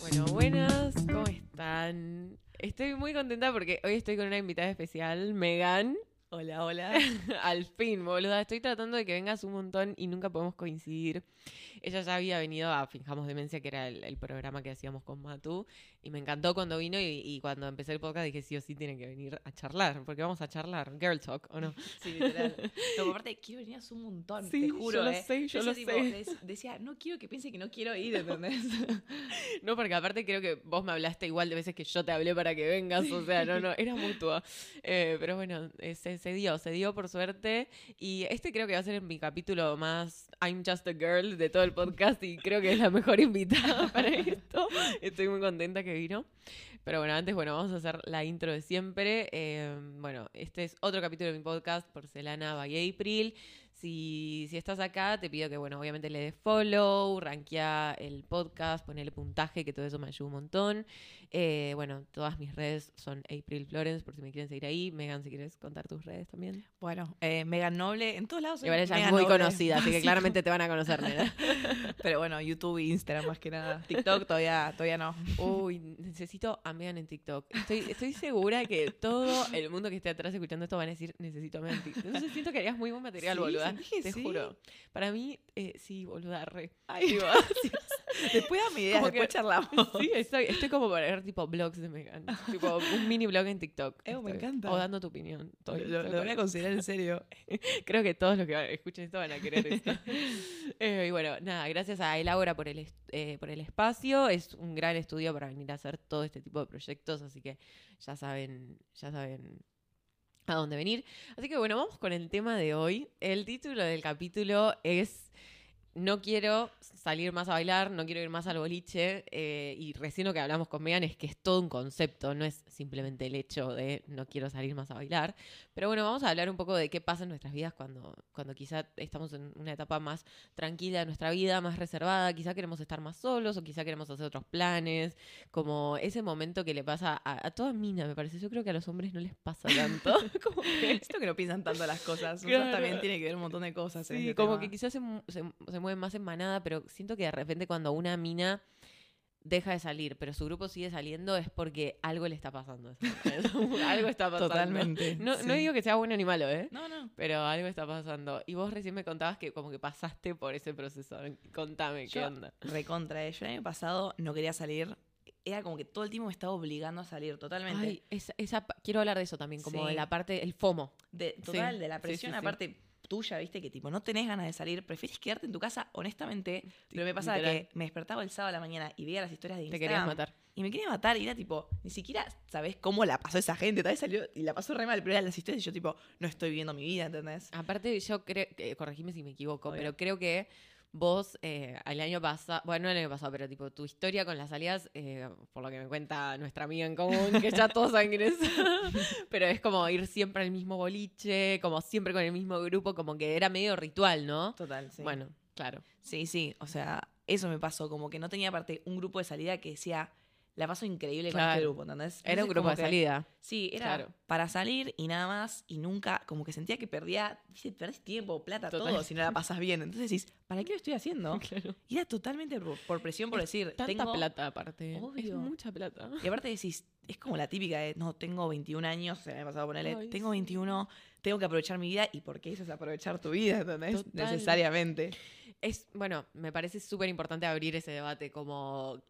Bueno, buenas, ¿cómo están? Estoy muy contenta porque hoy estoy con una invitada especial, Megan. Hola, hola. Al fin, boluda. Estoy tratando de que vengas un montón y nunca podemos coincidir. Ella ya había venido a Finjamos Demencia, que era el, el programa que hacíamos con Matu. Y me encantó cuando vino y, y cuando empecé el podcast dije sí o sí tiene que venir a charlar. Porque vamos a charlar. Girl Talk, ¿o no? Sí, literal. No, aparte, quiero venir hace un montón, Sí, te juro. yo lo eh. sé, yo lo tipo, sé. decía, no quiero que piense que no quiero ir, ¿entendés? No, porque aparte creo que vos me hablaste igual de veces que yo te hablé para que vengas. O sea, no, no, era mutua. Eh, pero bueno, eh, se, se dio, se dio por suerte. Y este creo que va a ser mi capítulo más I'm Just a Girl de todo el podcast y creo que es la mejor invitada para esto. Estoy muy contenta que vino. Pero bueno, antes, bueno, vamos a hacer la intro de siempre. Eh, bueno, este es otro capítulo de mi podcast, Porcelana by April. Si, si estás acá, te pido que, bueno, obviamente le des follow, rankea el podcast, ponele puntaje, que todo eso me ayuda un montón. Eh, bueno, todas mis redes son April Florence, por si me quieren seguir ahí. Megan, si quieres contar tus redes también. Bueno, eh, Megan Noble, en todos lados Igual ella es muy Noble, conocida, así que claramente te van a conocer. Pero bueno, YouTube e Instagram más que nada. TikTok todavía, todavía no. Uy, necesito a Megan en TikTok. Estoy, estoy segura que todo el mundo que esté atrás escuchando esto van a decir, necesito a Megan en TikTok. Entonces siento que harías muy buen material, Sí, boluda. Que Te sí. juro. Para mí, eh, sí, boluda, re. Ay, Tipo, Después dame ideas, Como que- después charlamos. Sí, estoy, estoy como para ver tipo blogs de Megan. Tipo un mini blog en TikTok. Eh, me encanta. O dando tu opinión. Estoy- Lo, estoy lo voy a considerar en serio. Creo que todos los que escuchen esto van a querer esto. Eh, y bueno, nada, gracias a Elaura por el, eh, por el espacio. Es un gran estudio para venir a hacer todo este tipo de proyectos, así que ya saben, ya saben a dónde venir. Así que bueno, vamos con el tema de hoy. El título del capítulo es No quiero salir más a bailar, no quiero ir más al boliche. eh, y recién lo que hablamos con Megan es que es todo un concepto, no es simplemente el hecho de no quiero salir más a bailar. Pero bueno, vamos a hablar un poco de qué pasa en nuestras vidas cuando, cuando quizá estamos en una etapa más tranquila de nuestra vida, más reservada, quizá queremos estar más solos o quizá queremos hacer otros planes, como ese momento que le pasa a, a toda mina, me parece. Yo creo que a los hombres no les pasa tanto. como que, Siento que no piensan tanto las cosas. Claro. también tiene que ver un montón de cosas. en sí, este como tema. que quizás se, mu- se, se mueven más en manada, pero siento que de repente cuando una mina deja de salir, pero su grupo sigue saliendo, es porque algo le está pasando. algo está pasando. Totalmente. No, no digo que sea bueno ni malo, ¿eh? No, no. Pero algo está pasando. Y vos recién me contabas que como que pasaste por ese proceso. Contame, ¿qué onda? Recontra. Yo el año pasado no quería salir. Era como que todo el tiempo me estaba obligando a salir, totalmente. Ay, esa, esa pa- quiero hablar de eso también, como Sí. de la parte, el FOMO. de, total, sí, de la presión, aparte tuya, viste, que tipo, no tenés ganas de salir, prefieres quedarte en tu casa, honestamente. Pero me pasaba literal. que me despertaba el sábado a la mañana y veía las historias de Te Instagram. querías matar. Y me quería matar y era tipo, ni siquiera sabés cómo la pasó esa gente. Tal vez salió y la pasó re mal, pero eran las historias y yo tipo, no estoy viviendo mi vida, ¿entendés? Aparte, yo creo, que corregime si me equivoco, Obvio. pero creo que vos eh, el año pasado, bueno, no el año pasado, pero tipo tu historia con las salidas, eh, por lo que me cuenta nuestra amiga en común, que ya todos saben quién es, pero es como ir siempre al mismo boliche, como siempre con el mismo grupo, como que era medio ritual, ¿no? Total, sí. Bueno, claro. Sí, sí, o sea, eso me pasó, como que no tenía aparte un grupo de salida que decía, la paso increíble con Claro. este grupo, ¿entendés? Era un grupo de que- salida. Sí, era Claro. para salir y nada más, y nunca, como que sentía que perdía, viste, perdés tiempo, plata, Total. todo, si no la pasas bien. Entonces decís, ¿para qué lo estoy haciendo? Claro. Y era totalmente por, por presión, por decir, Tanta tengo... plata aparte. Es Obvio. mucha plata. Y aparte decís, es como la típica de, no, tengo 21 años, se me ha pasado a ponerle, Ay, tengo sí. 21, tengo que aprovechar mi vida, y por qué es aprovechar tu vida, ¿entendés? Total. Necesariamente. Es, bueno, me parece súper importante abrir ese debate, como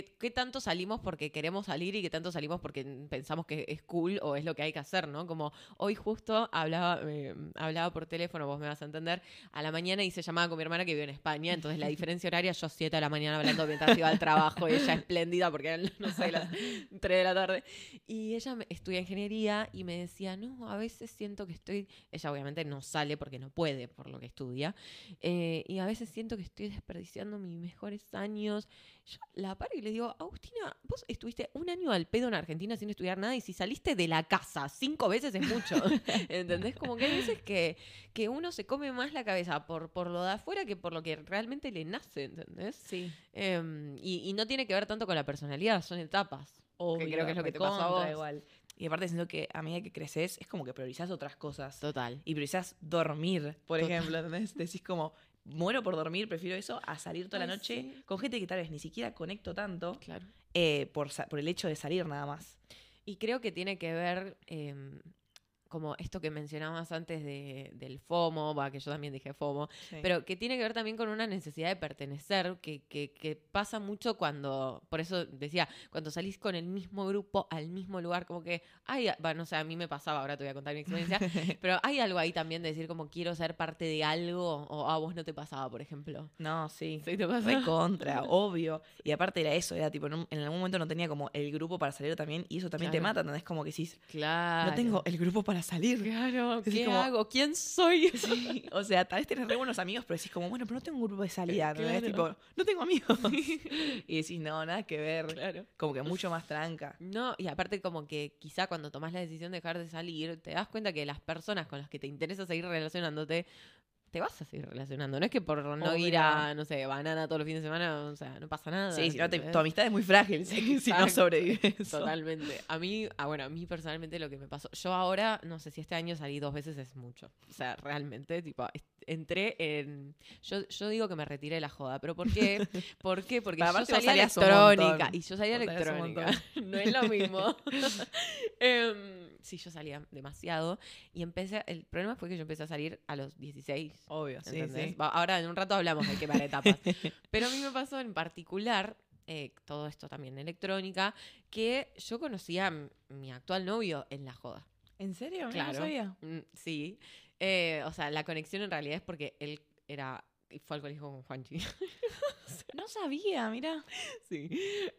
¿qué, tanto salimos porque queremos salir y qué tanto salimos porque pensamos que es cool o es lo que hay que hacer, ¿no? Como hoy justo hablaba, eh, hablaba por teléfono, vos me vas a entender, a la mañana hice llamada con mi hermana que vive en España, entonces la diferencia horaria, yo 7 de la mañana hablando mientras iba al trabajo y ella espléndida porque eran, no las 3 de la tarde. Y ella estudia ingeniería y me decía, no, a veces siento que estoy, ella obviamente no sale porque no puede por lo que estudia, eh, y a veces siento que estoy desperdiciando mis mejores años. Yo la paro y le digo, Agustina, vos estuviste un año al pedo en Argentina sin estudiar nada y si saliste de la casa cinco veces es mucho. ¿Entendés? Como que hay veces que, que uno se come más la cabeza por, por lo de afuera que por lo que realmente le nace, ¿entendés? Sí. Em, y, y no tiene que ver tanto con la personalidad, son etapas. Obvio, creo que es lo que te pasó a vos. igual. Y aparte siento que a medida que creces es como que priorizás otras cosas. Total. Y priorizás dormir, por Total. ejemplo, ¿entendés? Decís como, muero por dormir, prefiero eso a salir toda la noche sí. con gente que tal vez ni siquiera conecto tanto Claro. eh, por, por el hecho de salir nada más. Y creo que tiene que ver em, como esto que mencionabas antes de, del FOMO, va, que yo también dije FOMO, pero que tiene que ver también con una necesidad de pertenecer, que, que, que pasa mucho cuando, por eso decía, cuando salís con el mismo grupo al mismo lugar, como que va, no sé, a mí me pasaba, ahora te voy a contar mi experiencia, pero hay algo ahí también de decir como quiero ser parte de algo, o a vos no te pasaba, por ejemplo. No, sí. ¿Sí te pasa? Contra, obvio. Y aparte era eso, era tipo, en, algún momento no tenía como el grupo para salir también, y eso también te mata, ¿entendés? Como que decís, Claro. no tengo el grupo para salir. Claro, Decís ¿qué como- hago? ¿Quién soy? Sí, o sea, tal vez tenés re buenos amigos, pero decís como, bueno, pero no tengo un grupo de salida, ¿entendés? Claro. Tipo, no tengo amigos. y decís, no, nada que ver. Claro. Como que mucho más tranca. No, y aparte como que quizá cuando tomás la decisión de dejar de salir, te das cuenta que las personas con las que te interesa seguir relacionándote, te vas a seguir relacionando. No es que por no ir a, no sé, banana todos los fines de semana, o sea, no pasa nada. Sí, si no, te- tu amistad es muy frágil si, si no sobrevives. Totalmente. A mí, ah, bueno, a mí personalmente lo que me pasó, yo ahora, no sé si este año salí dos veces es mucho. O sea, realmente, tipo, entré en... Yo, yo digo que me retiré de la joda, pero ¿por qué? ¿Por qué? Porque Pero yo salía electrónica y yo salía electrónica. No es lo mismo. Em, sí, yo salía demasiado y empecé, el problema fue que yo empecé a salir a los 16. Obvio, sí, ¿entendés? sí. Ahora en un rato hablamos de quemar etapas. Pero a mí me pasó en particular, eh, todo esto también electrónica, que yo conocía a mi actual novio en la joda. ¿En serio? Claro. No sabía. Mm, sí. Eh, o sea, la conexión en realidad es porque él era. Y Fue al colegio con Juanchi. No sabía, mira. sí.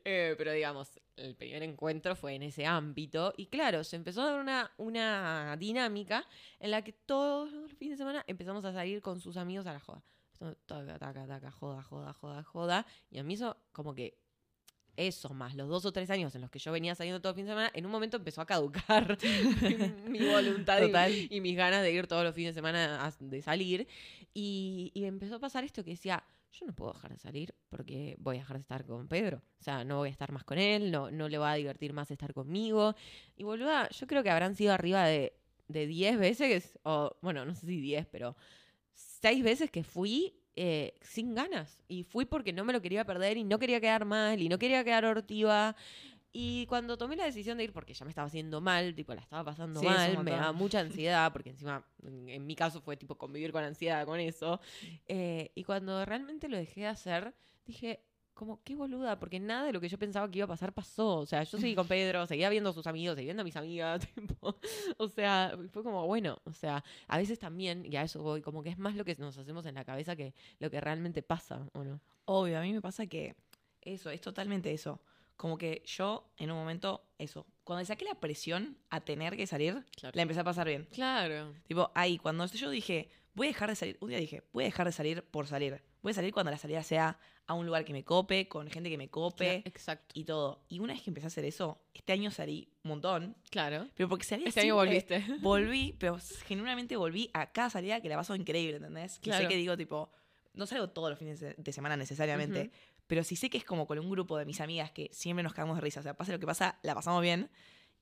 Eh, pero digamos, el primer encuentro fue en ese ámbito. Y claro, se empezó a dar una, una dinámica en la que todos los fines de semana empezamos a salir con sus amigos a la joda. Taca, taca, taca, joda, joda, joda, joda. Y a mí eso, como que eso, más los dos o tres años en los que yo venía saliendo todo el fin de semana, en un momento empezó a caducar mi voluntad y- Total. y, mis ganas de ir todos los fines de semana a- de salir. Y, empezó a pasar esto que decía, yo no puedo dejar de salir porque voy a dejar de estar con Pedro. O sea, no voy a estar más con él, no, no le va a divertir más estar conmigo. Y boluda, yo creo que habrán sido arriba de, de 10 veces, o bueno, no sé si 10, pero 6 veces que fui eh, sin ganas. Y fui porque no me lo quería perder y no quería quedar mal y no quería quedar hortiva. Y cuando tomé la decisión de ir, porque ya me estaba haciendo mal, tipo, la estaba pasando Sí, mal, me daba mucha ansiedad, porque encima, en, en mi caso fue tipo convivir con ansiedad con eso. Eh, y cuando realmente lo dejé de hacer, dije, como, qué boluda, porque nada de lo que yo pensaba que iba a pasar pasó. O sea, yo seguí con Pedro, seguía viendo a sus amigos, seguía viendo a mis amigas, tipo, o sea, fue como, bueno, o sea, a veces también, y a eso voy, como que es más lo que nos hacemos en la cabeza que lo que realmente pasa, ¿o no? Obvio, a mí me pasa que eso, es totalmente eso. Como que yo, en un momento, eso. Cuando le saqué la presión a tener que salir, Claro. la empecé a pasar bien. Claro. Tipo, ahí, cuando yo dije, voy a dejar de salir, un día dije, voy a dejar de salir por salir. Voy a salir cuando la salida sea a un lugar que me cope, con gente que me cope Exacto. y todo. Y una vez que empecé a hacer eso, este año salí un montón. Claro. Pero porque salí Este año siempre- volviste. Volví, pero genuinamente volví a cada salida que la paso increíble, ¿entendés? Que sé Claro. que digo, tipo, no salgo todos los fines de- semana necesariamente, Ujú. Pero sí sé que es como con un grupo de mis amigas que siempre nos cagamos de risa. O sea, pase lo que pasa, la pasamos bien,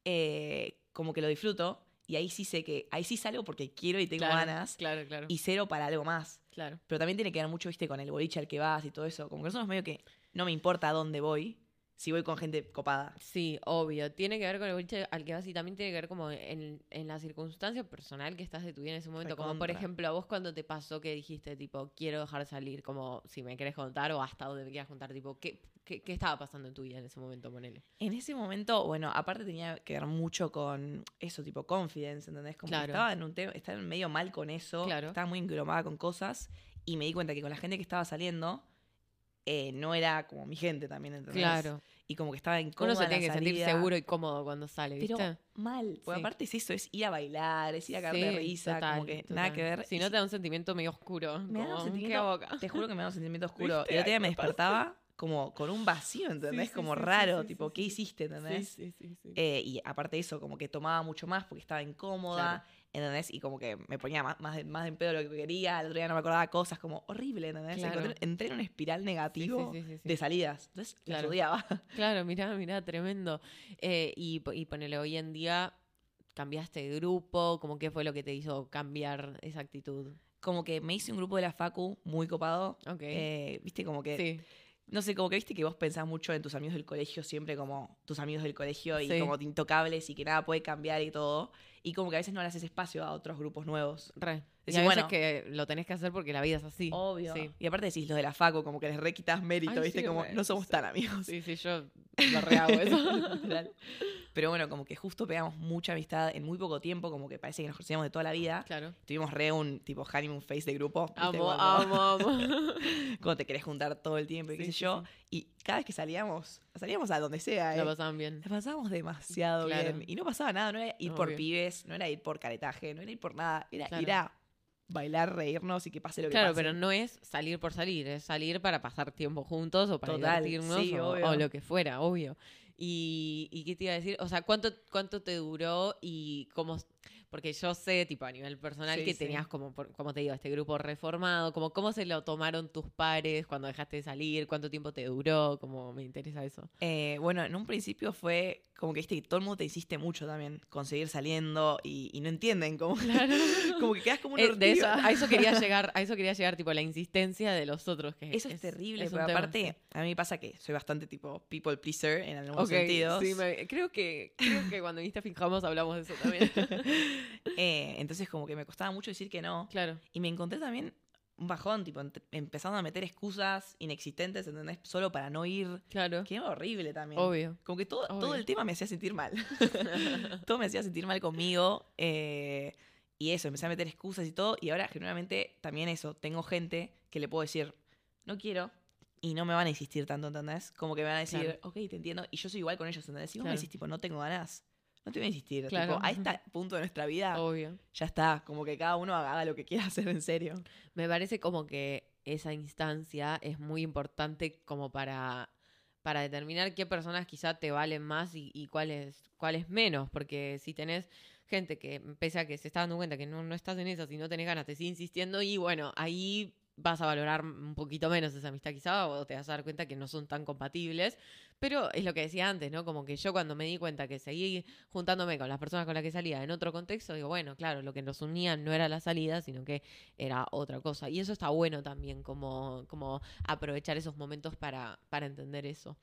eh, como que lo disfruto. Y ahí sí sé que, ahí sí salgo porque quiero y tengo Claro, ganas. Claro, claro. Y cero para algo más. claro. Pero también tiene que ver mucho, viste, con el boliche al que vas y todo eso. Como que nosotros medio que no me importa a dónde voy, si voy con gente copada. Sí, obvio. Tiene que ver con el boliche al que vas y también tiene que ver como en, en la circunstancia personal que estás de tu vida en ese momento. Como por ejemplo, a vos cuando te pasó que dijiste, tipo, quiero dejar de salir, como si me querés contar o hasta donde me quieras contar, tipo, ¿qué, qué, qué estaba pasando en tu vida en ese momento? Ponele. En ese momento, bueno, aparte tenía que ver mucho con eso, tipo confidence, ¿entendés? Como que Claro. estaba en un tema, estaba medio mal con eso, Claro. estaba muy engromada con cosas y me di cuenta que con la gente que estaba saliendo eh, no era como mi gente también, ¿entendés? Claro. Y como que estaba incómoda Uno se en tiene que sentir seguro y cómodo cuando sale, ¿viste? Pero mal, porque Sí. aparte es eso, es ir a bailar, es ir a cagar de Sí, risa, total, como que total. nada que ver. Si no te da un sentimiento medio oscuro. Me da un sentimiento- ¿qué boca? Te juro que me da un sentimiento oscuro. Y el otro día me despertaba como con un vacío, ¿entendés? sí, como raro, sí, tipo, sí, ¿qué sí. hiciste, entendés? Sí, sí, sí, sí. Eh, y aparte de eso, como que tomaba mucho más porque estaba incómoda. ¿Entendés? Y como que me ponía más, más, más en pedo lo que quería, el otro día no me acordaba cosas, como horrible, ¿entendés? Claro. Entré en una espiral negativo sí, sí, sí, de salidas. Entonces, Claro. odiaba. Claro, mirá, mirá, tremendo. Eh, y, y ponele, hoy en día cambiaste de grupo, como qué fue lo que te hizo cambiar esa actitud. Como que me hice un grupo de la Facu muy copado. Ok. Eh, viste, como que sí, No sé, como que viste que vos pensás mucho en tus amigos del colegio, siempre como tus amigos del colegio y Sí. como intocables y que nada puede cambiar y todo. Y como que a veces no le haces espacio a otros grupos nuevos. re. Y Decís, a veces bueno. que lo tenés que hacer porque la vida es así. Obvio. Sí, Y aparte decís los de la Facu, como que les re quitas mérito, Ay, viste, sí, como re, no somos tan amigos. sí, sí, yo lo rehago eso. Pero bueno, como que justo pegamos mucha amistad en muy poco tiempo, como que parece que nos conocíamos de toda la vida. claro. Tuvimos re un tipo honeymoon face de grupo. Amo, amo, amo. Cuando te querés juntar todo el tiempo y qué Sí, sé sí, yo. Y cada vez que salíamos, salíamos a donde sea, ¿eh? pasaban bien. La pasábamos demasiado Claro. bien. Y no pasaba nada, no era ir por pibes, no era ir por caretaje, no era ir por nada. Era Claro. ir a bailar, reírnos y que pase lo que Claro, pase. pero no es salir por salir, es salir para pasar tiempo juntos o para Total, divertirnos sí, o, obvio. o lo que fuera, obvio. Y, y qué te iba a decir, o sea, ¿cuánto, cuánto te duró y cómo? Porque yo sé, tipo, a nivel personal, Sí, que sí. tenías como, por- como te digo, este grupo reformado, como cómo se lo tomaron tus pares cuando dejaste de salir, cuánto tiempo te duró, como me interesa eso. Eh, bueno, en un principio fue como que viste que todo el mundo te insiste mucho también con seguir saliendo y, y no entienden como, como que quedas como una Eh, de eso, a eso quería llegar, a eso quería llegar, tipo, la insistencia de los otros. Que Eso es, terrible, es pero tema, aparte, sí. a mí pasa que soy bastante tipo people pleaser en algunos sentidos. sí, me- creo, que, creo que cuando viniste a Finjamos hablamos de eso también. Eh, entonces como que me costaba mucho decir que no. claro. Y me encontré también un bajón, tipo, empezando a meter excusas inexistentes, ¿entendés? Solo para no ir. Claro. Que era horrible también. Obvio. Como que todo, todo el tema me hacía sentir mal. todo me hacía sentir mal conmigo. eh, y eso, empecé a meter excusas y todo. Y ahora, generalmente, también eso. Tengo gente que le puedo decir, no quiero. Y no me van a insistir tanto, ¿entendés? Como que me van a decir, Claro. ok, te entiendo. Y yo soy igual con ellos, ¿entendés? Si vos Claro. me decís, tipo, no tengo ganas, no te voy a insistir. Claro. Tipo, a este punto de nuestra vida, Obvio. ya está. Como que cada uno haga lo que quiera hacer en serio. Me parece como que esa instancia es muy importante como para, para determinar qué personas quizá te valen más y, y cuáles, cuáles menos. Porque si tenés gente que, pese a que se está dando cuenta que no, no estás en esas y no tenés ganas, te sigue insistiendo y bueno, ahí vas a valorar un poquito menos esa amistad quizá o te vas a dar cuenta que no son tan compatibles. Pero es lo que decía antes, ¿no? Como que yo cuando me di cuenta que seguí juntándome con las personas con las que salía en otro contexto, digo, bueno, claro, lo que nos unía no era la salida, sino que era otra cosa. Y eso está bueno también, como, como aprovechar esos momentos para, para entender eso.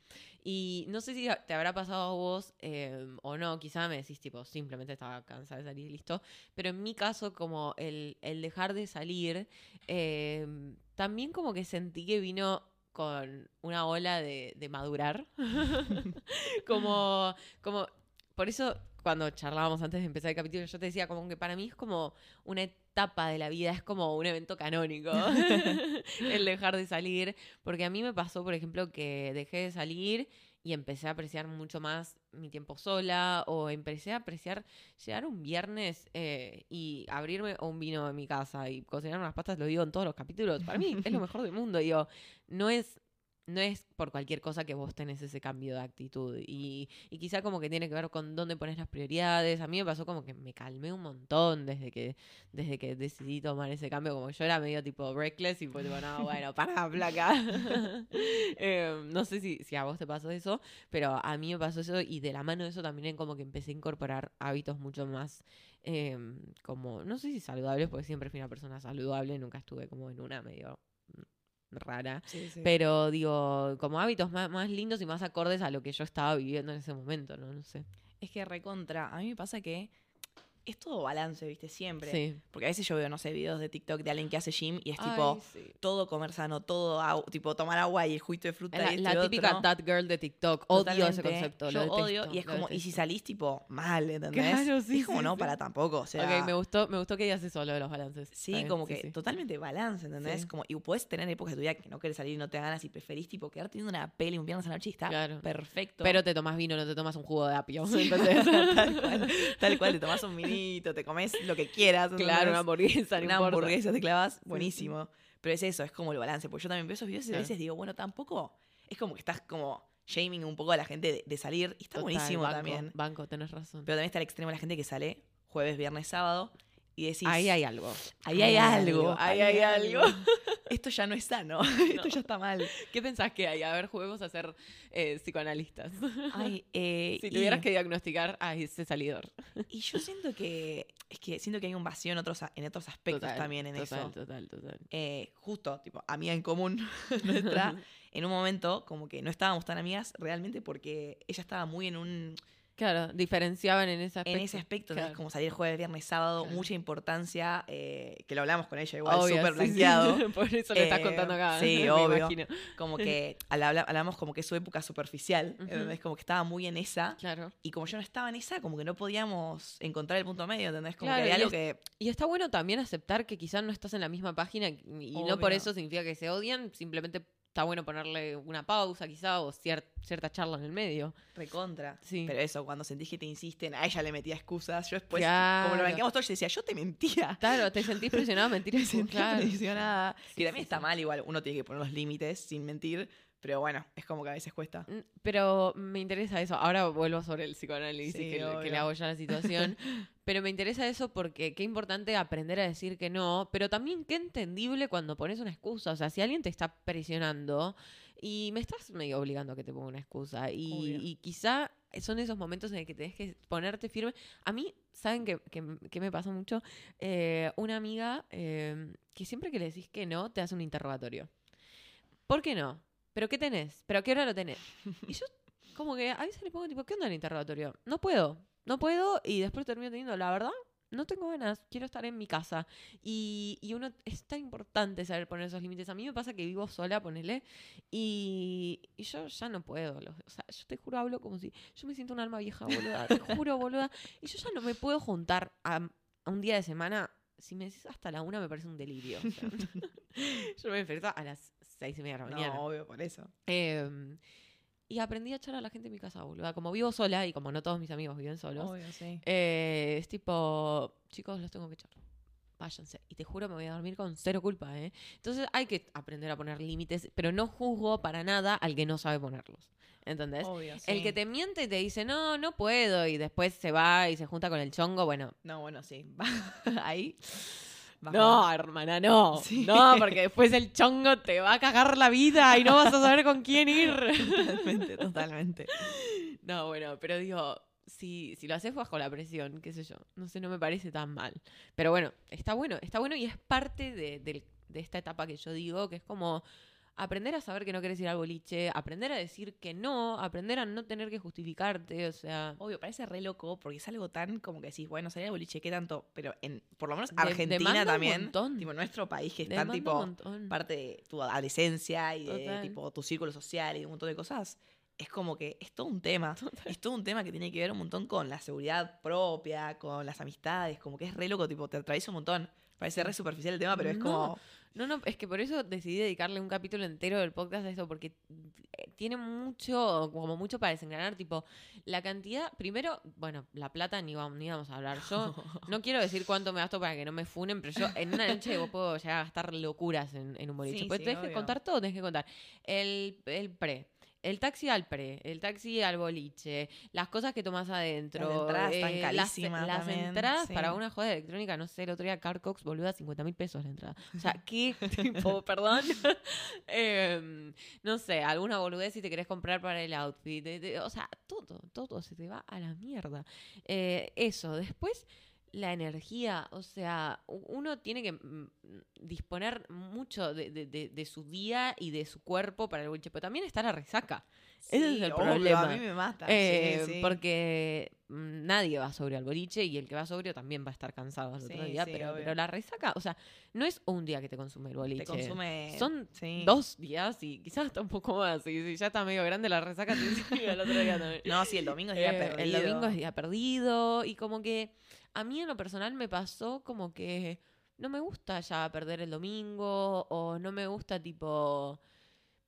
Y no sé si te habrá pasado a vos eh, o no, quizá me decís, tipo, simplemente estaba cansada de salir y listo. Pero en mi caso, como el, el dejar de salir, eh, también como que sentí que vino con una ola de, madurar. como, como, por eso cuando charlábamos antes de empezar el capítulo, yo te decía como que para mí es como una etapa de la vida, es como un evento canónico el dejar de salir, porque a mí me pasó, por ejemplo, que dejé de salir y empecé a apreciar mucho más mi tiempo sola o empecé a apreciar llegar un viernes eh, y abrirme un vino en mi casa y cocinar unas pastas, lo digo en todos los capítulos, para mí es lo mejor del mundo, digo, no es no es por cualquier cosa que vos tenés ese cambio de actitud. Y, y quizá como que tiene que ver con dónde pones las prioridades. A mí me pasó como que me calmé un montón desde que, desde que decidí tomar ese cambio. Como yo era medio tipo reckless y fue tipo, no, bueno, para, placa. Eh, no sé si, si a vos te pasó eso, pero a mí me pasó eso y de la mano de eso también como que empecé a incorporar hábitos mucho más eh, como, no sé si saludables, porque siempre fui una persona saludable, nunca estuve como en una medio rara. Sí, sí. Pero digo, como hábitos más, más lindos y más acordes a lo que yo estaba viviendo en ese momento, ¿no? No sé. Es que recontra. A mí me pasa que es todo balance, ¿viste? Siempre. Sí. Porque a veces yo veo, no sé, videos de TikTok de alguien que hace gym y es Ay, tipo sí. todo comer sano, todo agua, tipo tomar agua y el juguito de fruta. La, y esto la típica otro. that girl de TikTok. Odio ese concepto. Yo lo odio y es como, y si salís tipo mal, ¿entendés? Claro, sí, es como sí, no, para tampoco. O sea, ok, me gustó, me gustó que digas eso, lo de los balances. Sí, como que totalmente balance, ¿entendés? Como, y puedes tener épocas de tu vida que no quieres salir y no te ganas y preferís tipo quedarte viendo una peli un viernes a la noche y está Claro. perfecto. Pero te tomas vino, no te tomas un jugo de apio. Sí, ¿entendés? tal cual, tal cual, te tomás un te comes lo que quieras. claro, una hamburguesa, no una importa. hamburguesa te clavas, sí. buenísimo. Pero es eso, es como el balance. Porque yo también veo esos videos y a veces digo, bueno, tampoco. Es como que estás como shaming un poco a la gente de, de salir. Y está Total, buenísimo banco, también. Banco, tenés razón. Pero también está el extremo de la gente que sale jueves, viernes, sábado. Y decís, Ahí hay algo. ahí hay algo, Ahí hay algo. Esto ya no es sano, esto ya está mal. ¿Qué pensás que hay? A ver, juguemos a ser eh, psicoanalistas. Ay, eh, si y- tuvieras que diagnosticar a ese salidor. Y yo siento que, es que siento que hay un vacío en otros, en otros aspectos Total, también en total, eso. Total, total. Eh, justo, tipo, amiga en común nuestra, en un momento como que no estábamos tan amigas realmente porque ella estaba muy en un Claro, diferenciaban en ese aspecto. en ese aspecto. Claro. como salir jueves, viernes, sábado, Claro. mucha importancia, eh, que lo hablamos con ella igual, súper sí, sí. blanqueado, Por eso le estás Eh, contando acá. sí, me obvio. imagino. como que hablamos como que es su época superficial, Ujú. ¿entendés? Como que estaba muy en esa, Claro. y como yo no estaba en esa, como que no podíamos encontrar el punto medio, ¿entendés? Como Claro, que había algo es- que... Y está bueno también aceptar que quizás no estás en la misma página y no por eso significa que se odian, simplemente está bueno ponerle una pausa quizá o cier- cierta charla en el medio. Recontra. Sí. Pero eso, cuando sentís que te insisten, a ella le metía excusas. Yo después, Claro. como lo banqueamos todos, yo decía, yo te mentía. Claro, te sentís presionado a mentir. Me sentía claro. presionada. Sí, y también sí, está mal, igual, uno tiene que poner los límites sin mentir. Pero bueno, es como que a veces cuesta. Mm, Pero me interesa eso. Ahora vuelvo sobre el psicoanálisis Sí, que, le- que le hago ya a la situación. pero me interesa eso porque qué importante aprender a decir que no, pero también qué entendible cuando pones una excusa. O sea, si alguien te está presionando y me estás medio obligando a que te ponga una excusa y, y quizá son esos momentos en el que tenés que ponerte firme. A mí, ¿saben qué, qué- qué me pasa mucho? Eh, una amiga eh, que siempre que le decís que no, te hace un interrogatorio. ¿Por qué no? ¿Pero qué tenés? ¿Pero a qué hora lo tenés? Y yo como que a veces le pongo tipo, ¿qué onda el interrogatorio? No puedo, no puedo y después termino teniendo, la verdad, no tengo ganas, quiero estar en mi casa. Y, y uno, es tan importante saber poner esos límites. A mí me pasa que vivo sola, ponele, y, y yo ya no puedo. o sea, yo te juro, hablo como si, yo me siento un alma vieja, boluda, te juro, boluda. Y yo ya no me puedo juntar a, un día de semana. Si me decís hasta la una, me parece un delirio. yo me despierto a las seis y media de la mañana. No, obvio, por eso. Eh, y aprendí a echar a la gente en mi casa, boluda. Como vivo sola y como no todos mis amigos viven solos, Obvio, sí. eh, es tipo, chicos, los tengo que echar. Váyanse. Y te juro, me voy a dormir con cero culpa, ¿eh? Entonces hay que aprender a poner límites, pero no juzgo para nada al que no sabe ponerlos. ¿Entendés? Obvio, El sí. que te miente y te dice, no, no puedo, y después se va y se junta con el chongo, bueno. No, bueno, sí. Ahí. No, hermana, no. Sí. No, porque después el chongo te va a cagar la vida y no vas a saber con quién ir. Totalmente, totalmente. No, bueno, pero digo, si, si lo haces bajo la presión, qué sé yo, no sé, no me parece tan mal. Pero bueno, está bueno, está bueno y es parte de, del- de esta etapa que yo digo, que es como aprender a saber que no quieres ir al boliche, aprender a decir que no, aprender a no tener que justificarte, o sea... Obvio, parece re loco porque es algo tan como que decís, bueno, salir al boliche, ¿qué tanto? Pero en, por lo menos Argentina también, tipo nuestro país que es tan tipo parte de tu adolescencia y de Total. tipo tu círculo social y un montón de cosas. Es como que es todo un tema. Es todo un tema que tiene que ver un montón con la seguridad propia, con las amistades, como que es re loco, tipo, te atraviesa un montón. Parece re superficial el tema, pero es No. como. No, no, es que por eso decidí dedicarle un capítulo entero del podcast a eso, porque eh, tiene mucho, como mucho para desengranar, tipo, la cantidad, primero, bueno, la plata ni vamos, ni vamos a hablar. Yo no quiero decir cuánto me gasto para que no me funen, pero yo en una noche vos puedo llegar a gastar locuras en, en un boliche. Sí, pues sí, tenés que contar todo, tenés que contar. El, el pre. El taxi al pre, el taxi al boliche, las cosas que tomás adentro. Las entradas están las- carísimas Las, también, entradas sí. para una joda electrónica, no sé, el otro día Carcox, boluda, 50 mil pesos la entrada. O sea, ¿qué tipo, perdón? Em, no sé, alguna boludez si te querés comprar para el outfit. o sea, todo, todo se te va a la mierda. Eh, eso, después la energía, o sea, uno tiene que mm, disponer mucho de, de- de- de su día y de su cuerpo para el boliche, pero también está la resaca. Ese es el obvio, problema. A mí me mata. Eh, sí, sí. Porque nadie va sobrio al boliche y el que va sobrio también va a estar cansado al otro Sí, día, sí, pero, pero la resaca, o sea, no es un día que te consume el boliche. te consume. Son sí. dos días y quizás hasta un poco más. Y si ya está medio grande la resaca, te sigue al otro día también. No, sí, el domingo es día Eh, perdido. El domingo es día perdido. Y como que a mí en lo personal me pasó como que no me gusta ya perder el domingo. O no me gusta tipo.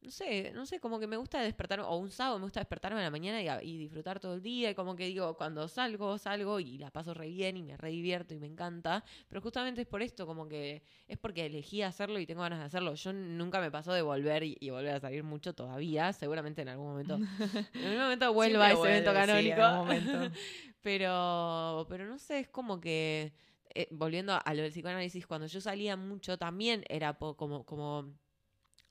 No sé, no sé, como que me gusta despertarme, o un sábado me gusta despertarme a la mañana y, disfrutar todo el día, y como que digo, cuando salgo, salgo y la paso re bien y me re divierto y me encanta, pero justamente es por esto, como que es porque elegí hacerlo y tengo ganas de hacerlo. Yo nunca me pasó de volver y, y volver a salir mucho todavía, seguramente en algún momento, en algún momento vuelva a ese evento sí, canónico. momento. pero, pero no sé, es como que eh, volviendo a lo del psicoanálisis, cuando yo salía mucho también era como, como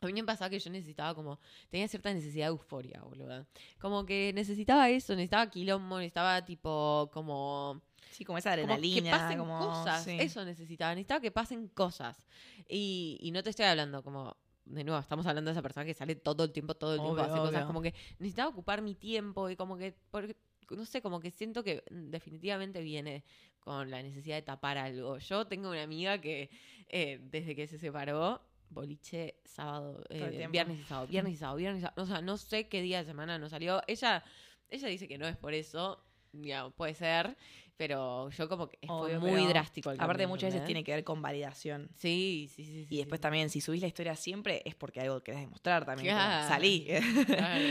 a mí me pasaba que yo necesitaba como, tenía cierta necesidad de euforia, boludo. Como que necesitaba eso, necesitaba quilombo, necesitaba tipo como Sí, como esa como que adrenalina. pasen como, cosas. sí. Eso necesitaba. Necesitaba que pasen cosas. Y, y no te estoy hablando como. De nuevo, estamos hablando de esa persona que sale todo el tiempo, todo el tiempo, Obvio, hace cosas. Como que necesitaba ocupar mi tiempo y como que. Porque, no sé, como que siento que definitivamente viene con la necesidad de tapar algo. Yo tengo una amiga que eh, desde que se separó, boliche sábado, eh, viernes y sábado, viernes y sábado, viernes y sábado. O sea, no sé qué día de semana no salió. Ella, ella dice que no es por eso. Ya, puede ser, pero yo como que fue Obvio, muy drástico. el Aparte, cambio, muchas veces tiene que ver con validación. Sí, sí, sí. sí, Y después sí. también, si subís la historia siempre, es porque algo querés demostrar también. Claro. Salí. Claro.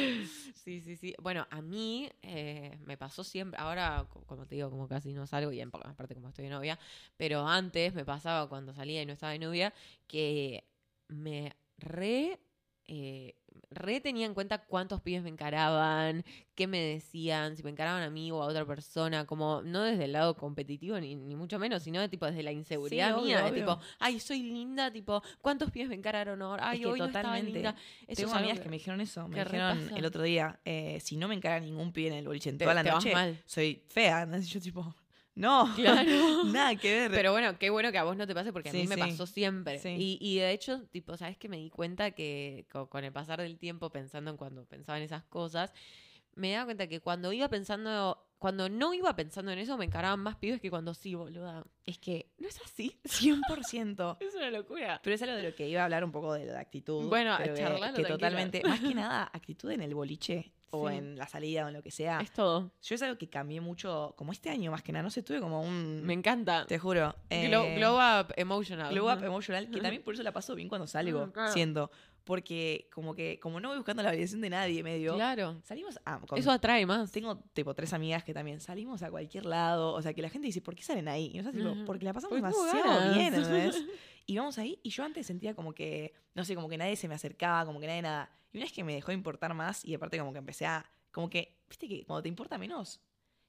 Sí, sí, sí. Bueno, a mí eh, me pasó siempre, ahora, co- como te digo, como casi no salgo, y en aparte como estoy de novia, pero antes me pasaba cuando salía y no estaba de novia, que me re... eh, re tenía en cuenta cuántos pibes me encaraban, qué me decían, si me encaraban a mí o a otra persona, como no desde el lado competitivo ni, ni mucho menos, sino de tipo desde la inseguridad mía, de obvio. tipo, ay, soy linda, tipo, ¿cuántos pibes me encararon ahora? Ay, que hoy no estaba totalmente. linda. Eso Tengo es amigas que me dijeron eso. Me dijeron repasa. el otro día, eh, si no me encara ningún pibe en el boliche en Te- toda la te noche, mal. soy fea. ¿no? Y yo tipo, no, Claro. nada que ver. Pero bueno, qué bueno que a vos no te pase porque a Sí, mí me sí. pasó siempre. Sí. Y, y de hecho, tipo, ¿sabes que Me di cuenta que co- con, el pasar del tiempo, pensando en cuando pensaba en esas cosas, me daba cuenta que cuando iba pensando, cuando no iba pensando en eso, me encaraban más pibes que cuando sí, boluda. es que No es así. 100%. Es una locura. Pero es algo de lo que iba a hablar un poco de la actitud. Bueno, pero que- que, totalmente, más que nada, actitud en el boliche o Sí. en la salida o en lo que sea. Es todo. Yo es algo que cambié mucho, como este año más que nada, no sé, tuve como un... Me encanta. Te juro. Glow, eh, glow up emotional. glow up emotional, que también por eso la paso bien cuando salgo, claro. siento. Porque como que, como no voy buscando la validación de nadie, medio... Claro. Salimos a... con- Eso atrae más. tengo tipo tres amigas que también salimos a cualquier lado, o sea, que la gente dice, ¿por qué salen ahí? Y nosotros tipo, Ujú. porque la pasamos demasiado bien, ¿entendés? Y vamos ahí, y yo antes sentía como que, no sé, como que nadie se me acercaba, como que nadie nada. Y una vez que me dejó de importar más, y aparte como que empecé a, como que, viste que cuando te importa menos,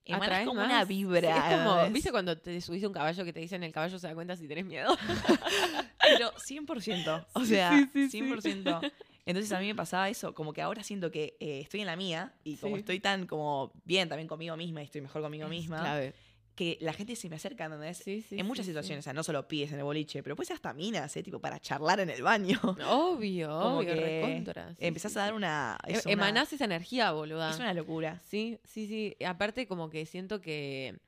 Atraes como más. una vibra. Sí, es como. ¿viste cuando te subís a un caballo que te dicen el caballo se da cuenta si tenés miedo? Pero 100%, o sea, sí, sí, sí. 100%. Entonces a mí me pasaba eso, como que ahora siento que eh, estoy en la mía y como estoy tan como bien también conmigo misma y estoy mejor conmigo misma, Clave. Que la gente se me acerca, ¿entendés? Sí, sí, en muchas sí, situaciones, o sea, no solo pies en el boliche, pero puede ser hasta minas, ¿eh? Tipo, para charlar en el baño. Obvio, Como obvio, recontra. Empezás a dar una... E- es una- Emanás esa energía, boluda. Es una locura. Sí, sí, sí. Aparte, como que siento que.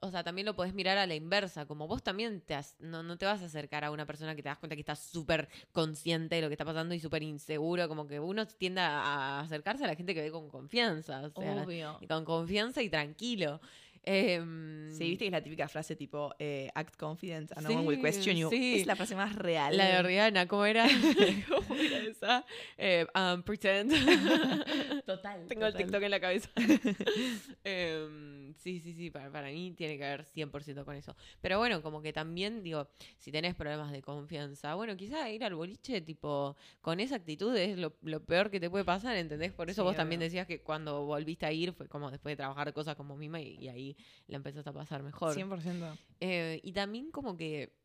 O sea, también lo podés mirar a la inversa. Como vos también te has- no, no te vas a acercar a una persona que te das cuenta que está súper consciente de lo que está pasando y súper inseguro. Como que uno tiende a acercarse a la gente que ve con confianza. O sea, Obvio. y con confianza y tranquilo. Em, Sí, viste que es la típica frase tipo, eh, act confident and no Sí, one will question you. sí. Es la frase más real. La de Rihanna, ¿cómo era? ¿Cómo era esa? Eh, um, pretend. Total. Tengo el. TikTok en la cabeza. Em, sí, sí, sí, para, para mí tiene que ver 100% con eso. Pero bueno, como que también, digo, si tenés problemas de confianza, bueno, quizá ir al boliche, tipo, con esa actitud es lo, lo peor que te puede pasar, ¿entendés? Por eso Sí, vos también decías que cuando volviste a ir fue como después de trabajar cosas como mima y, y ahí la empezaste a pasar mejor. 100%. Eh, y también como que,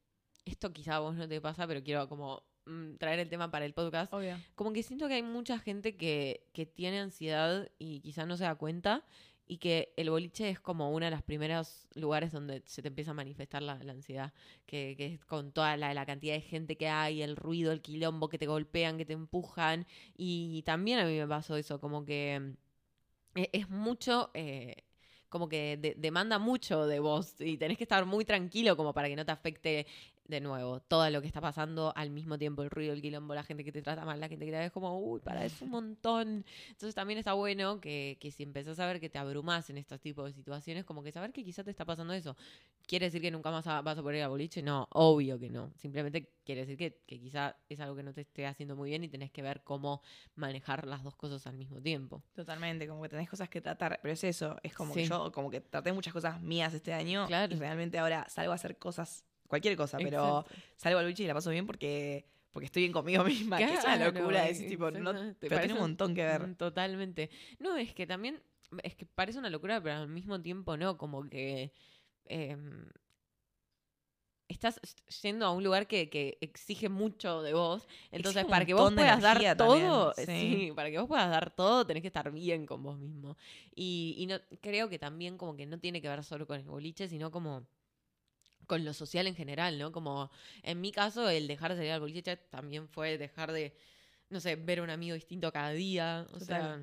esto quizá a vos no te pasa, pero quiero como mm, traer el tema para el podcast Obvio. como que siento que hay mucha gente que, que tiene ansiedad y quizás no se da cuenta y que el boliche es como uno de los primeros lugares donde se te empieza a manifestar la, la ansiedad, que, que es con toda la, la cantidad de gente que hay, el ruido, el quilombo, que te golpean, que te empujan. Y también a mí me pasó eso, como que mm, e- es mucho... eh, como que de- demanda mucho de vos y tenés que estar muy tranquilo como para que no te afecte de nuevo todo lo que está pasando al mismo tiempo, el ruido, el quilombo, la gente que te trata mal, la gente que te ve como, uy, para, es un montón. Entonces también está bueno que, que si empezás a ver que te abrumas en estos tipos de situaciones, como que saber que quizás te está pasando eso. ¿Quiere decir que nunca más a- vas a poder ir al boliche? No, obvio que no. Simplemente quiere decir que, que quizá es algo que no te esté haciendo muy bien y tenés que ver cómo manejar las dos cosas al mismo tiempo. Totalmente, como que tenés cosas que tratar, pero es eso, es como que yo como que traté muchas cosas mías este año Claro. y realmente ahora salgo a hacer cosas, cualquier cosa, pero Exacto. salgo al boliche y la paso bien porque porque estoy bien conmigo misma, que es una Claro, locura, decir, tipo, no, pero tiene un montón que ver. Mm, Totalmente. No, es que también, es que parece una locura, pero al mismo tiempo no, como que... em, estás yendo a un lugar que, que exige mucho de vos. Entonces, para que vos puedas dar todo, sí. para que vos puedas dar todo, tenés que estar bien con vos mismo. Y, y no, creo que también como que no tiene que ver solo con el boliche, sino como con lo social en general, ¿no? Como en mi caso, el dejar de salir al boliche también fue dejar de, no sé, ver a un amigo distinto cada día. O sea,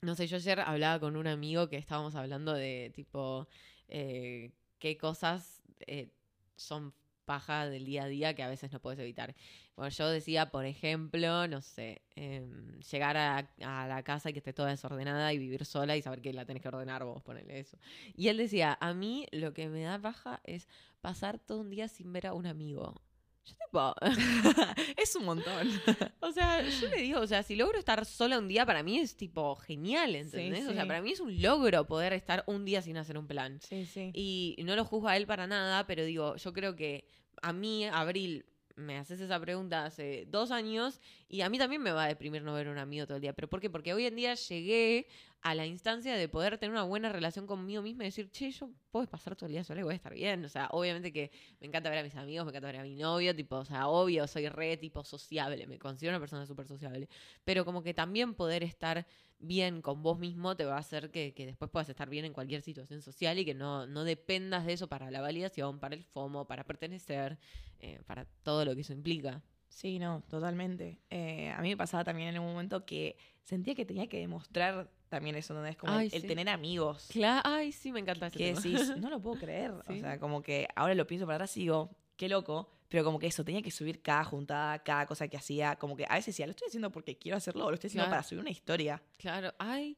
no sé, yo ayer hablaba con un amigo que estábamos hablando de tipo eh, qué cosas eh, son paja del día a día que a veces no puedes evitar. Bueno, yo decía, por ejemplo, no sé, em, llegar a, la casa y que esté toda desordenada y vivir sola y saber que la tenés que ordenar vos, ponerle eso. Y él decía, a mí lo que me da paja es pasar todo un día sin ver a un amigo. Yo tipo, es un montón. o sea, yo le digo, o sea, si logro estar sola un día, para mí es tipo genial, ¿entendés? O sea, para mí es un logro poder estar un día sin hacer un plan. Sí, sí. Y no lo juzgo a él para nada, pero digo, yo creo que a mí, Abril, me haces esa pregunta hace dos años y a mí también me va a deprimir no ver a un amigo todo el día. ¿Pero por qué? Porque hoy en día llegué a la instancia de poder tener una buena relación conmigo misma y decir, che, yo puedo pasar todo el día sola y voy a estar bien. O sea, obviamente que me encanta ver a mis amigos, me encanta ver a mi novio, tipo, o sea, obvio, soy re tipo sociable, me considero una persona súper sociable. Pero como que también poder estar bien con vos mismo te va a hacer que, que después puedas estar bien en cualquier situación social y que no, no dependas de eso para la validación, para el FOMO, para pertenecer, eh, para todo lo que eso implica. Sí, no, totalmente. Eh, a mí me pasaba también en un momento que sentía que tenía que demostrar también eso, ¿no? Es como Ay, el, el sí. tener amigos. Claro, ay, sí, me encanta ese Que tema. decís, no lo puedo creer. O sea, como que ahora lo pienso para atrás y digo, qué loco. Pero como que eso, tenía que subir cada juntada, cada cosa que hacía. Como que a veces decía, lo estoy haciendo porque quiero hacerlo o lo estoy haciendo Claro. para subir una historia. Claro, ay,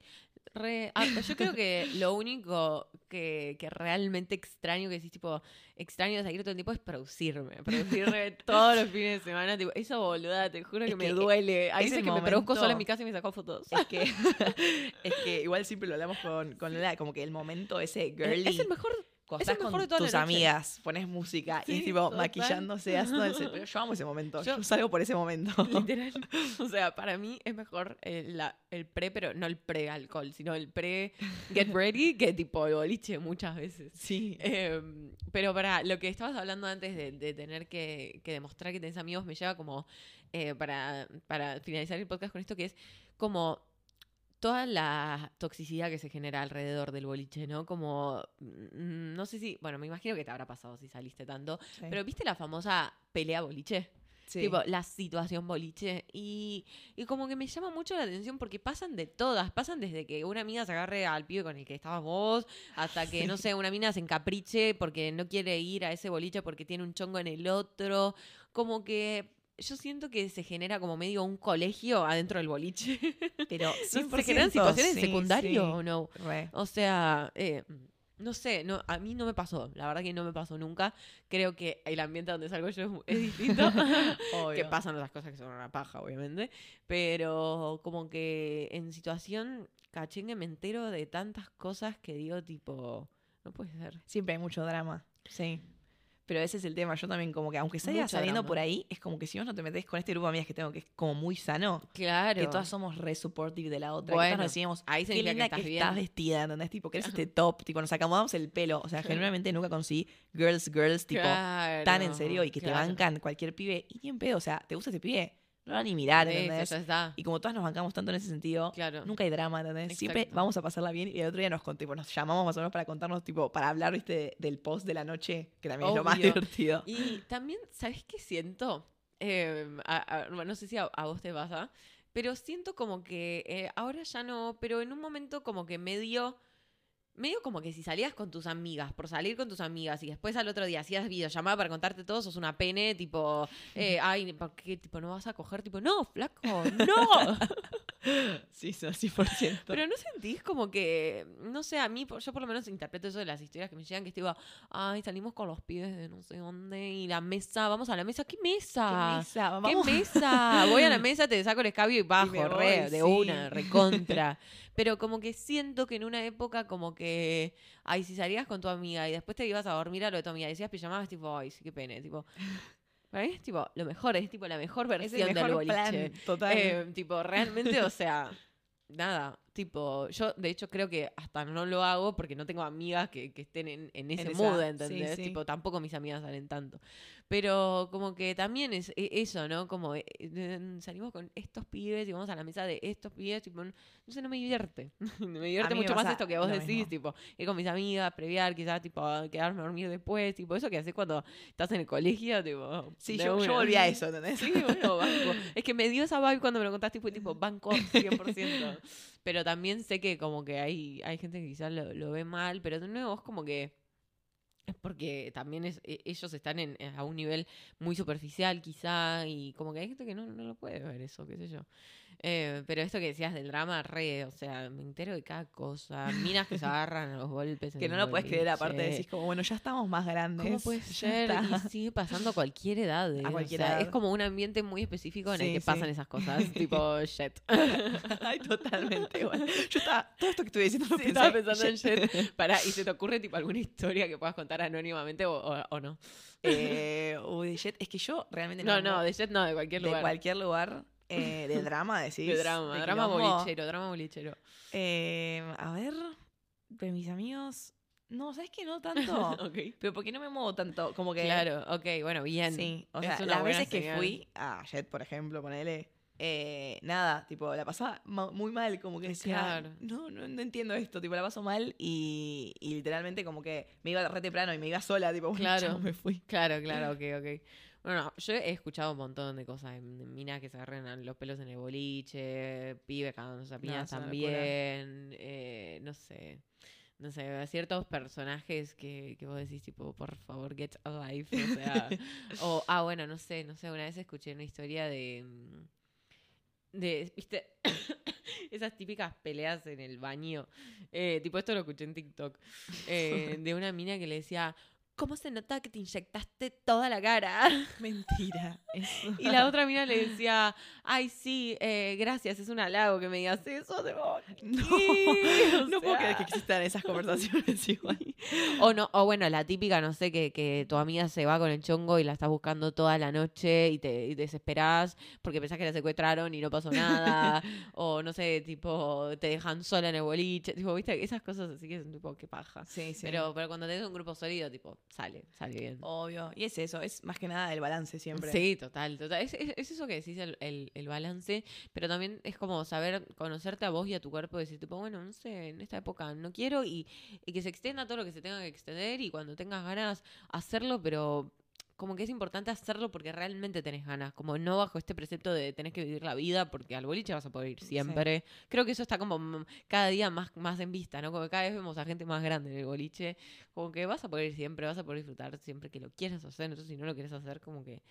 re- ah, yo creo que lo único que, que realmente extraño, que decís, tipo, extraño de salir todo el tiempo es producirme. Producirme todos los fines de semana, tipo, eso boluda, te juro que, me duele. Hay es veces que me produzco sola en mi casa y me saco fotos. Es que, es que igual siempre lo hablamos con, con Lola, como que el momento ese girly. Es el es mejor de con tus noche. amigas, pones música y es tipo total. maquillándose, haciendo el. Pero yo amo ese momento. Yo- Yo, salgo por ese momento. Literal. O sea, para mí es mejor el, la- el pre, pero no el pre-alcohol, sino el pre-get ready que tipo el boliche muchas veces. Sí. Em, pero para lo que estabas hablando antes de, de tener que, que demostrar que tenés amigos, me lleva como eh, para, para finalizar el podcast con esto, que es como toda la toxicidad que se genera alrededor del boliche, ¿no? Como, mm, no sé si, bueno, me imagino que te habrá pasado si saliste tanto, Sí. pero ¿viste la famosa pelea boliche? Sí. Tipo, la situación boliche. Y, y como que me llama mucho la atención porque pasan de todas. Pasan desde que una amiga se agarre al pibe con el que estabas vos, hasta que, no sé, una mina se encapriche porque no quiere ir a ese boliche porque tiene un chongo en el otro. Como que yo siento que se genera como medio un colegio adentro del boliche. pero No sé, 100%, ¿Se generan situaciones sí, secundarias sí. o no? Re. O sea, eh, no sé, no, a mí no me pasó. La verdad que no me pasó nunca. Creo que el ambiente donde salgo yo es, es distinto. que pasan otras cosas que son una paja, obviamente. Pero como que en situación cachengue me entero de tantas cosas que digo, tipo, no puede ser. Siempre hay mucho drama. Sí. Pero ese es el tema. Yo también, como que aunque salga Mucho saliendo drama. por ahí, es como que si vos no te metés con este grupo de amigas que tengo, que es como muy sano, Claro. que todas somos re supportive de la otra, que Bueno, todas nos decíamos, ahí qué significa que linda estás que bien. estás vestida, ¿entendés? Tipo, que eres este top, tipo, nos acomodamos el pelo. O sea, genuinamente nunca conocí girls, girls, tipo, tan en serio y que te bancan cualquier pibe. Y ni en pedo, o sea, ¿te gusta ese pibe? No van ni mirar, ¿entendés? ya está. Y como todas nos bancamos tanto en ese sentido, Claro. nunca hay drama, ¿entendés? Siempre vamos a pasarla bien y el otro día nos tipo, nos llamamos más o menos para contarnos, tipo, para hablar, viste, del post de la noche, que también es lo más divertido. Y también, ¿sabes qué siento? Eh, a- a- no sé si a, a vos te pasa, pero siento como que eh, ahora ya no, pero en un momento como que medio, medio como que si salías con tus amigas, por salir con tus amigas y después al otro día hacías videollamada para contarte todo, sos una pene, tipo, eh, ay, ¿por qué? Tipo, no vas a coger, tipo, no, flaco, no. Sí, sí, 100%. Pero no sentís como que, no sé, a mí, yo por lo menos interpreto eso de las historias que me llegan, que es tipo, ay, salimos con los pibes de no sé dónde y la mesa, vamos a la mesa, ¿qué mesa? ¿Qué mesa? ¿Qué Vamos. mesa? Voy a la mesa, te saco el escabio y bajo, me re, de una, recontra. Pero como que siento que en una época como que, ay, si salías con tu amiga y después te ibas a dormir a lo de tu amiga y decías pijamadas, tipo, ay, sí, qué pena, tipo... Para mí es tipo lo mejor, es tipo la mejor Es versión el del mejor boliche. plan, total. Eh, tipo, realmente, o sea, nada, tipo, yo de hecho creo que hasta no lo hago porque no tengo amigas que, que estén en, en ese esa- mood, sí, ¿entendés? sí. Tipo, tampoco mis amigas salen tanto. Pero como que también es e- eso, ¿no? Como eh, eh, salimos con estos pibes y vamos a la mesa de estos pibes, tipo, no sé, no me divierte. me divierte mucho más esto que vos decís, mismo. tipo, ir con mis amigas, previar, quizás, tipo, quedarme a dormir después, tipo, eso que haces cuando estás en el colegio, tipo. Sí, yo, yo volví a eso, ¿entendés? Sí, bueno, banco. Es que me dio esa vibe cuando me lo contaste y fue tipo banco 100%. Pero también sé que como que hay, hay gente que quizás lo, ve mal, pero de nuevo es como que es porque también es, e- ellos están en, a un nivel muy superficial quizá y como que hay gente que no, no lo puede ver eso, qué sé yo. Eh, pero esto que decías del drama, re, o sea, me entero de cada cosa. Minas que se agarran a los golpes. Que no lo puedes creer, aparte decís como, bueno, ya estamos más grandes. ¿Cómo puede ser? Y sigue pasando a cualquier edad. ¿eh? A O cualquier sea, edad. Es como un ambiente muy específico en el que sí. pasan esas cosas. tipo, shit. Ay, totalmente igual. Yo estaba, todo esto que estuve diciendo lo Sí, pensé. estaba pensando en shit. Pará, ¿y se te ocurre tipo alguna historia que puedas contar anónimamente o, o- o no? Eh, de Jet, es que yo realmente No, no. no, de shit no, de cualquier de lugar. cualquier lugar. Eh, de drama, decís. De drama, de drama quilombo. bolichero, drama bolichero. Eh, a ver, de mis amigos. No, ¿sabes qué? No tanto. ok. Pero porque no me muevo tanto. Como que. Claro, ok, bueno, bien. Sí, o sea, las veces que señal. fui a Jet, por ejemplo, ponele. Eh, nada, tipo, la pasaba ma- muy mal, como que decía, Claro. no, no, no entiendo esto, tipo, la paso mal y, y literalmente como que me iba re temprano y me iba sola, tipo, bueno, Claro. chao, me fui. Claro, claro, ok, ok. Bueno, no, yo he escuchado un montón de cosas, de minas que se agarran los pelos en el boliche, pibe cagándose a piñas una también, eh, no sé, no sé, ciertos personajes que, que vos decís tipo, por favor, get a life, o sea, o, ah, bueno, no sé, no sé, una vez escuché una historia de, mm, de, viste, esas típicas peleas en el baño, eh, tipo, esto lo escuché en TikTok, eh, de una mina que le decía, ¿cómo se nota que te inyectaste toda la cara? Mentira. eso. Y la otra mina le decía, ay, sí, eh, gracias, es un halago que me digas eso. De No, o no puedo sea. creer que existan esas conversaciones igual. O no, o bueno, la típica, no sé, que, que tu amiga se va con el chongo y la estás buscando toda la noche y te y desesperás porque pensás que la secuestraron y no pasó nada. o no sé, tipo, te dejan sola en el boliche. Tipo, viste, esas cosas así que son tipo, qué paja. Sí, sí. Pero, pero cuando tenés un grupo sólido, tipo, sale, sale bien. Obvio. Y es eso, es más que nada el balance siempre. Sí, total, total. Es, es- es eso que decís, el, el- el balance, pero también es como saber conocerte a vos y a tu cuerpo decir, tipo, bueno, no sé, en esta época no quiero y, y que se extienda todo lo que se tenga que extender y cuando tengas ganas hacerlo, pero como que es importante hacerlo porque realmente tenés ganas, como no bajo este precepto de tenés que vivir la vida porque al boliche vas a poder ir siempre. Creo que eso está como mm, cada día más, más en vista, ¿no? Como que cada vez vemos a gente más grande en el boliche, como que vas a poder ir siempre, vas a poder disfrutar siempre que lo quieras hacer, entonces si no lo quieres hacer, como que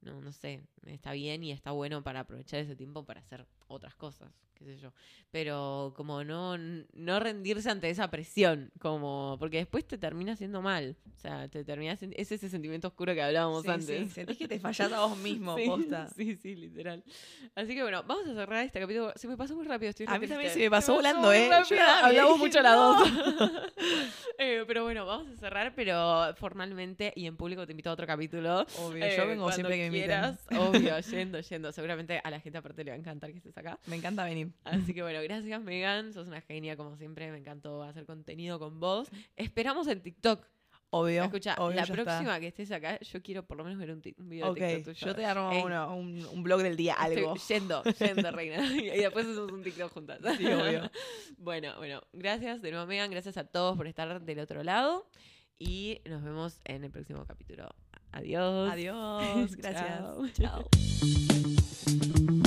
no, no sé, está bien y está bueno para aprovechar ese tiempo para hacer otras cosas, qué sé yo. Pero como no, no rendirse ante esa presión, como, porque después te termina haciendo mal. O sea, te terminas, es ese sentimiento oscuro que hablábamos Sí, antes. sí, sentís que te fallás a vos mismo, Sí, posta. Sí, sí, literal. Así que bueno, vamos a cerrar este capítulo. Se me pasó muy rápido, estoy A mí también se me pasó volando, ¿eh? Yo Hablamos dije, mucho las "No". dos. Eh, pero bueno, vamos a cerrar, pero formalmente y en público te invito a otro capítulo. Obvio, Eh, yo vengo cuando siempre que me quieras, Obvio, yendo, yendo. Seguramente a la gente aparte le va a encantar que estés acá. Me encanta venir. Así que bueno, gracias Megan, sos una genia como siempre, me encantó hacer contenido con vos. Esperamos en TikTok. Obvio. Escucha, obvio, la ya está. próxima que estés acá, yo quiero por lo menos ver un, video de TikTok tuyo. yo te armo Ey, uno, un, un blog del día, estoy algo. Yendo, yendo, reina. Y después hacemos un TikTok juntas. Sí, obvio. Bueno, bueno, gracias de nuevo Megan, gracias a todos por estar del otro lado y nos vemos en el próximo capítulo. Adiós. Adiós, gracias. Chao. Chao.